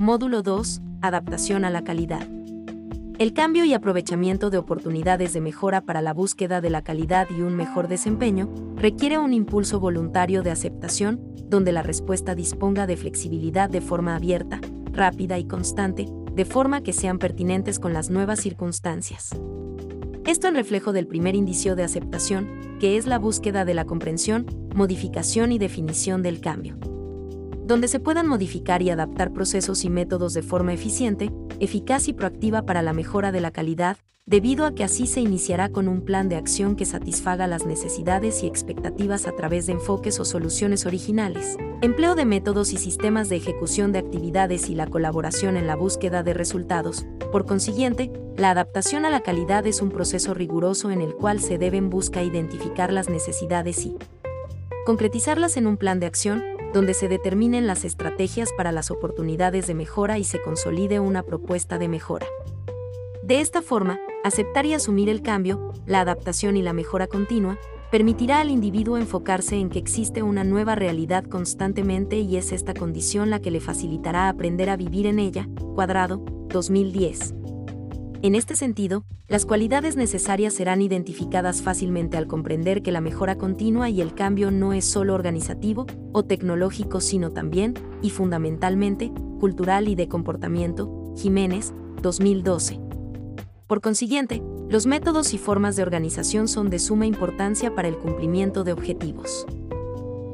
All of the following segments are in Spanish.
Módulo 2. Adaptación a la calidad. El cambio y aprovechamiento de oportunidades de mejora para la búsqueda de la calidad y un mejor desempeño requiere un impulso voluntario de aceptación, donde la respuesta disponga de flexibilidad de forma abierta, rápida y constante, de forma que sean pertinentes con las nuevas circunstancias. Esto en reflejo del primer indicio de aceptación, que es la búsqueda de la comprensión, modificación y definición del cambio donde se puedan modificar y adaptar procesos y métodos de forma eficiente, eficaz y proactiva para la mejora de la calidad, debido a que así se iniciará con un plan de acción que satisfaga las necesidades y expectativas a través de enfoques o soluciones originales, empleo de métodos y sistemas de ejecución de actividades y la colaboración en la búsqueda de resultados. Por consiguiente, la adaptación a la calidad es un proceso riguroso en el cual se deben buscar identificar las necesidades y concretizarlas en un plan de acción, donde se determinen las estrategias para las oportunidades de mejora y se consolide una propuesta de mejora. De esta forma, aceptar y asumir el cambio, la adaptación y la mejora continua, permitirá al individuo enfocarse en que existe una nueva realidad constantemente y es esta condición la que le facilitará aprender a vivir en ella. Cuadrado, 2010. En este sentido, las cualidades necesarias serán identificadas fácilmente al comprender que la mejora continua y el cambio no es solo organizativo o tecnológico, sino también, y fundamentalmente, cultural y de comportamiento. Jiménez, 2012. Por consiguiente, los métodos y formas de organización son de suma importancia para el cumplimiento de objetivos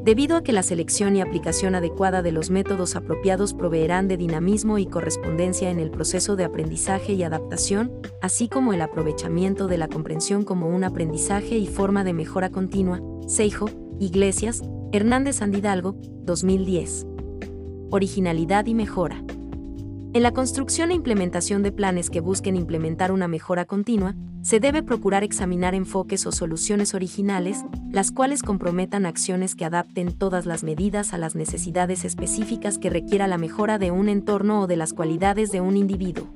debido a que la selección y aplicación adecuada de los métodos apropiados proveerán de dinamismo y correspondencia en el proceso de aprendizaje y adaptación, así como el aprovechamiento de la comprensión como un aprendizaje y forma de mejora continua. Seijo, Iglesias, Hernández Sandidalgo, 2010. Originalidad y mejora. En la construcción e implementación de planes que busquen implementar una mejora continua, se debe procurar examinar enfoques o soluciones originales, las cuales comprometan acciones que adapten todas las medidas a las necesidades específicas que requiera la mejora de un entorno o de las cualidades de un individuo.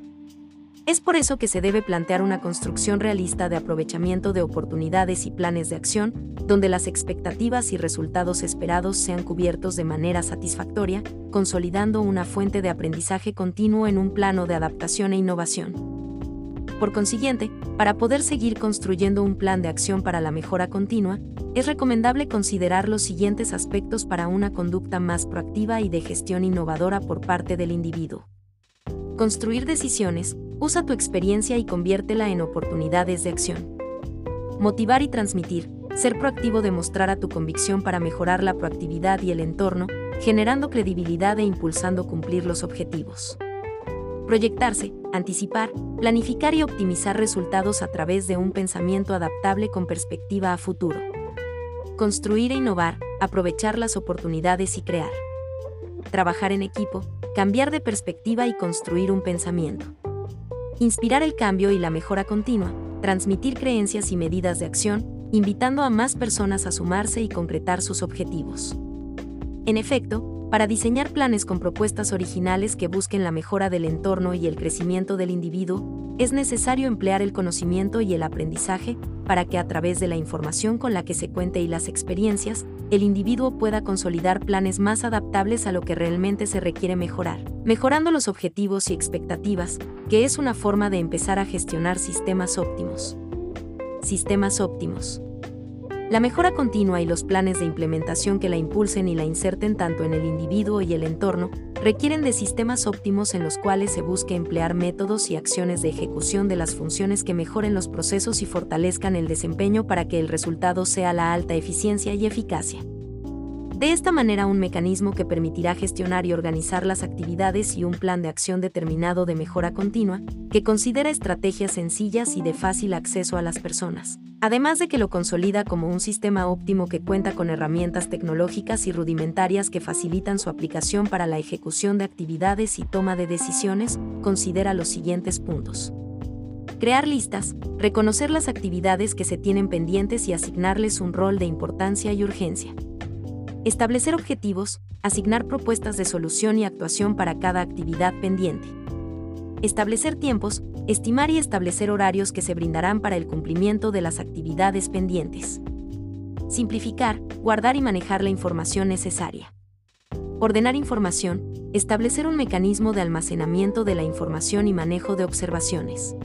Es por eso que se debe plantear una construcción realista de aprovechamiento de oportunidades y planes de acción, donde las expectativas y resultados esperados sean cubiertos de manera satisfactoria, consolidando una fuente de aprendizaje continuo en un plano de adaptación e innovación. Por consiguiente, para poder seguir construyendo un plan de acción para la mejora continua, es recomendable considerar los siguientes aspectos para una conducta más proactiva y de gestión innovadora por parte del individuo. Construir decisiones, usa tu experiencia y conviértela en oportunidades de acción. Motivar y transmitir, ser proactivo demostrar a tu convicción para mejorar la proactividad y el entorno, generando credibilidad e impulsando cumplir los objetivos. Proyectarse, anticipar, planificar y optimizar resultados a través de un pensamiento adaptable con perspectiva a futuro. Construir e innovar, aprovechar las oportunidades y crear. Trabajar en equipo, cambiar de perspectiva y construir un pensamiento. Inspirar el cambio y la mejora continua, transmitir creencias y medidas de acción, invitando a más personas a sumarse y concretar sus objetivos. En efecto, para diseñar planes con propuestas originales que busquen la mejora del entorno y el crecimiento del individuo, es necesario emplear el conocimiento y el aprendizaje para que a través de la información con la que se cuente y las experiencias, el individuo pueda consolidar planes más adaptables a lo que realmente se requiere mejorar, mejorando los objetivos y expectativas, que es una forma de empezar a gestionar sistemas óptimos. Sistemas óptimos. La mejora continua y los planes de implementación que la impulsen y la inserten tanto en el individuo y el entorno requieren de sistemas óptimos en los cuales se busque emplear métodos y acciones de ejecución de las funciones que mejoren los procesos y fortalezcan el desempeño para que el resultado sea la alta eficiencia y eficacia. De esta manera, un mecanismo que permitirá gestionar y organizar las actividades y un plan de acción determinado de mejora continua, que considera estrategias sencillas y de fácil acceso a las personas, además de que lo consolida como un sistema óptimo que cuenta con herramientas tecnológicas y rudimentarias que facilitan su aplicación para la ejecución de actividades y toma de decisiones, considera los siguientes puntos. Crear listas, reconocer las actividades que se tienen pendientes y asignarles un rol de importancia y urgencia establecer objetivos, asignar propuestas de solución y actuación para cada actividad pendiente. Establecer tiempos, estimar y establecer horarios que se brindarán para el cumplimiento de las actividades pendientes. Simplificar, guardar y manejar la información necesaria. Ordenar información, establecer un mecanismo de almacenamiento de la información y manejo de observaciones.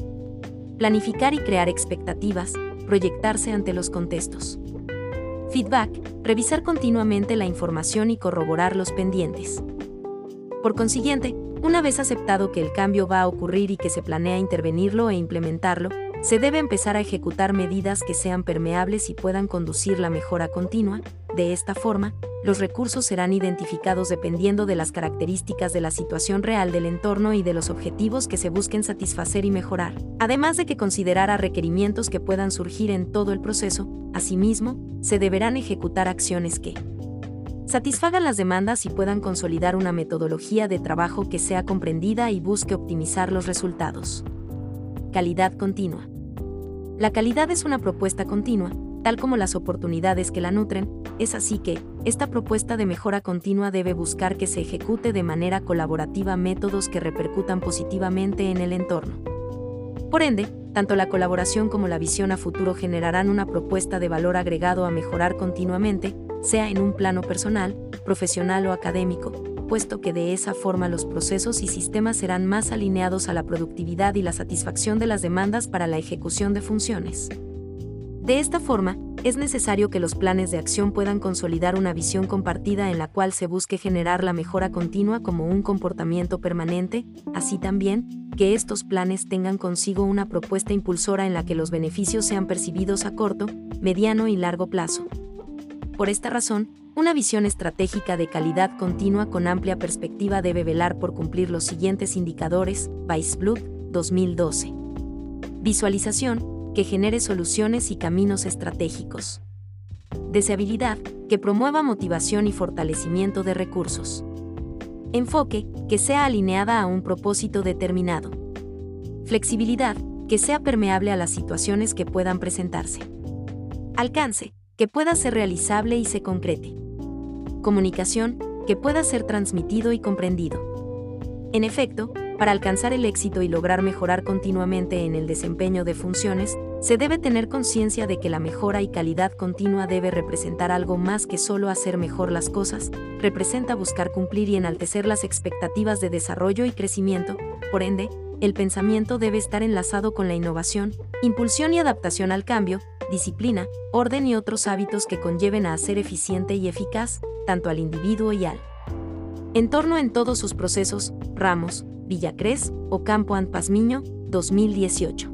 Planificar y crear expectativas, proyectarse ante los contextos. Feedback, revisar continuamente la información y corroborar los pendientes. Por consiguiente, una vez aceptado que el cambio va a ocurrir y que se planea intervenirlo e implementarlo, se debe empezar a ejecutar medidas que sean permeables y puedan conducir la mejora continua. De esta forma, los recursos serán identificados dependiendo de las características de la situación real del entorno y de los objetivos que se busquen satisfacer y mejorar, además de que considerará requerimientos que puedan surgir en todo el proceso. Asimismo, se deberán ejecutar acciones que satisfagan las demandas y puedan consolidar una metodología de trabajo que sea comprendida y busque optimizar los resultados. Calidad continua. La calidad es una propuesta continua, tal como las oportunidades que la nutren, es así que, esta propuesta de mejora continua debe buscar que se ejecute de manera colaborativa métodos que repercutan positivamente en el entorno. Por ende, tanto la colaboración como la visión a futuro generarán una propuesta de valor agregado a mejorar continuamente, sea en un plano personal, profesional o académico, puesto que de esa forma los procesos y sistemas serán más alineados a la productividad y la satisfacción de las demandas para la ejecución de funciones. De esta forma, es necesario que los planes de acción puedan consolidar una visión compartida en la cual se busque generar la mejora continua como un comportamiento permanente, así también, que estos planes tengan consigo una propuesta impulsora en la que los beneficios sean percibidos a corto, mediano y largo plazo. Por esta razón, una visión estratégica de calidad continua con amplia perspectiva debe velar por cumplir los siguientes indicadores, Weisblut, 2012. Visualización, que genere soluciones y caminos estratégicos. Deseabilidad, que promueva motivación y fortalecimiento de recursos. Enfoque, que sea alineada a un propósito determinado. Flexibilidad, que sea permeable a las situaciones que puedan presentarse. Alcance, que pueda ser realizable y se concrete. Comunicación, que pueda ser transmitido y comprendido. En efecto, para alcanzar el éxito y lograr mejorar continuamente en el desempeño de funciones, se debe tener conciencia de que la mejora y calidad continua debe representar algo más que solo hacer mejor las cosas, representa buscar cumplir y enaltecer las expectativas de desarrollo y crecimiento, por ende, el pensamiento debe estar enlazado con la innovación, impulsión y adaptación al cambio, disciplina, orden y otros hábitos que conlleven a ser eficiente y eficaz, tanto al individuo y al entorno en todos sus procesos, Ramos, Villacrés, Ocampo Pazmiño, 2018.